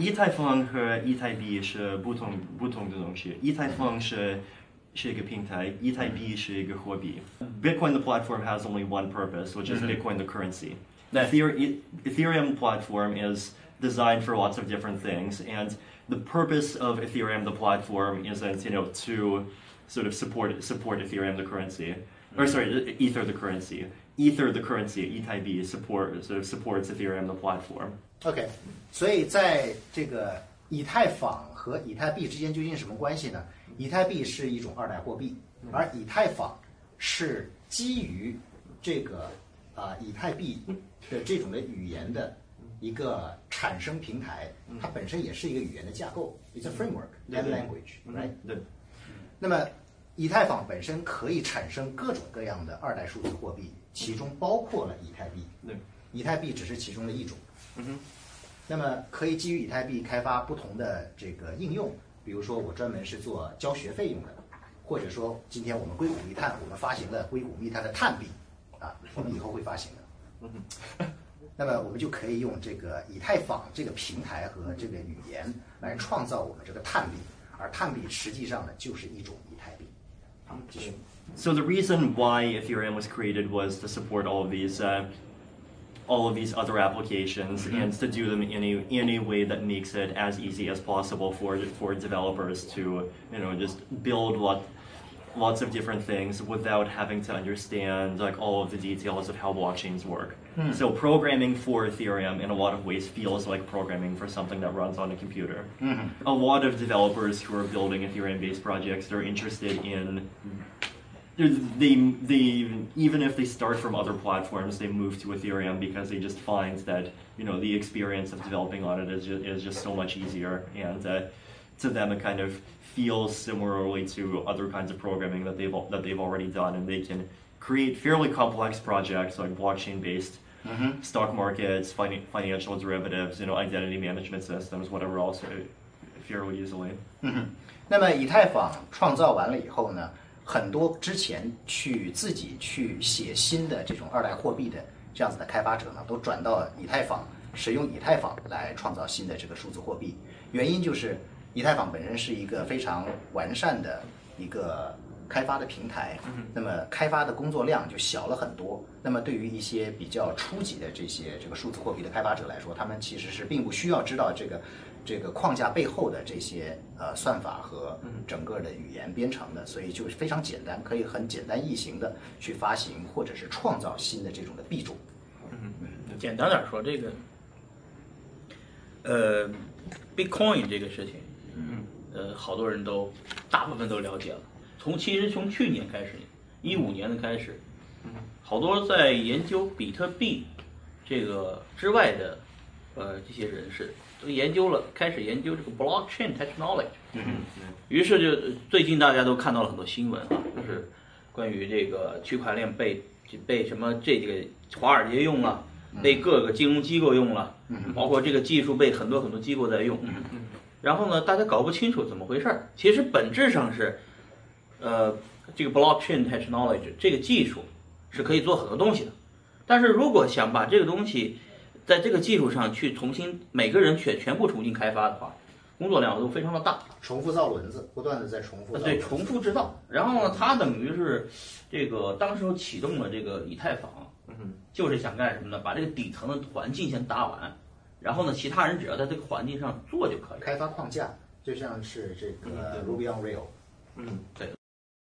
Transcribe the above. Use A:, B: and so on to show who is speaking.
A: 以太坊和以太币是不同不同的东西。以太坊是是一个平台，以太币是一个货币。Bitcoin the platform has only one purpose, which is Bitcoin the currency.
B: Nice.
A: Ether- E- Ethereum platform is designed for lots of different things, and the purpose of Ethereum the platform isn't you know to sort of support support Ethereum the currency, or sorry, Ether the currency. Ether the currency, 以太币 support sort of supports Ethereum the platform.
C: OK，所以在这个以太坊和以太币之间究竟是什么关系呢？以太币是一种二代货币，而以太坊是基于这个啊、以太币的这种的语言的一个产生平台，它本身也是一个语言的架构，it's a framework,
A: 对
C: a 那么，以太坊本身可以产生各种各样的二代数字货币，其中包括了以太币。
A: 对
C: 以太币只是其中的一种。
A: 嗯哼。
C: 那么可以基于以太币开发不同的这个应用，比如说我专门是做交学费用的，或者说今天我们硅谷密探，我们发行了硅谷密探的碳币，啊，我们以后会发行的。嗯哼那么我们就可以用这个以太坊这个平台和这个语言来创造我们这个碳币，而碳币实际上呢就是一种以太币。好，继续。
A: So the reason why Ethereum was created was to support all of these, uh, all of these other applications, and to do them in a in a way that makes it as easy as possible for for developers to you know just build lot, lots of different things without having to understand like all of the details of how blockchains work. So programming for Ethereum in a lot of ways feels like programming for something that runs on a computer. A lot of developers who are building Ethereum-based projects are interested in they they even if they start from other platforms, they move to Ethereum because they just find that you know the experience of developing on it is just, is just so much easier, and uh, to them it kind of feels similarly to other kinds of programming that they've al- that they've already done, and they can create fairly complex projects like blockchain based. Stock markets, fin- financial derivatives, you know, identity management systems, whatever else, uh, fairly easily.
C: 那么以太坊创造完了以后呢，很多之前去自己去写新的这种二代货币的这样子的开发者呢，都转到以太坊，使用以太坊来创造新的这个数字货币。原因就是 以太坊本身是一个非常完善的一个开发的平台，那么开发的工作量就小了很多。那么对于一些比较初级的这些这个数字货币的开发者来说，他们其实是并不需要知道这个这个框架背后的这些呃算法和整个的语言编程的，所以就是非常简单，可以很简单易行的去发行或者是创造新的这种的币种。
B: 嗯简单点儿说，这个，呃，Bitcoin 这个事情，呃，好多人都大部分都了解了。从其实从去年开始，一五年的开始，好多在研究比特币这个之外的，呃，这些人士都研究了，开始研究这个 blockchain technology。于是就最近大家都看到了很多新闻啊，就是关于这个区块链被被什么这个华尔街用了，被各个金融机构用了，包括这个技术被很多很多机构在用。然后呢，大家搞不清楚怎么回事儿。其实本质上是，呃，这个 blockchain technology 这个技术是可以做很多东西的，但是如果想把这个东西在这个技术上去重新每个人全全部重新开发的话，工作量都非常的大。
C: 重复造轮子，不断的在重复。
B: 对，重复制造。然后呢，它等于是这个当时候启动了这个以太坊，就是想干什么呢？把这个底层的环境先搭完，然后呢，其他人只要在这个环境上做就可以了。
C: 开发框架就像是这个 Ruby on Rail，
A: 嗯，
B: 对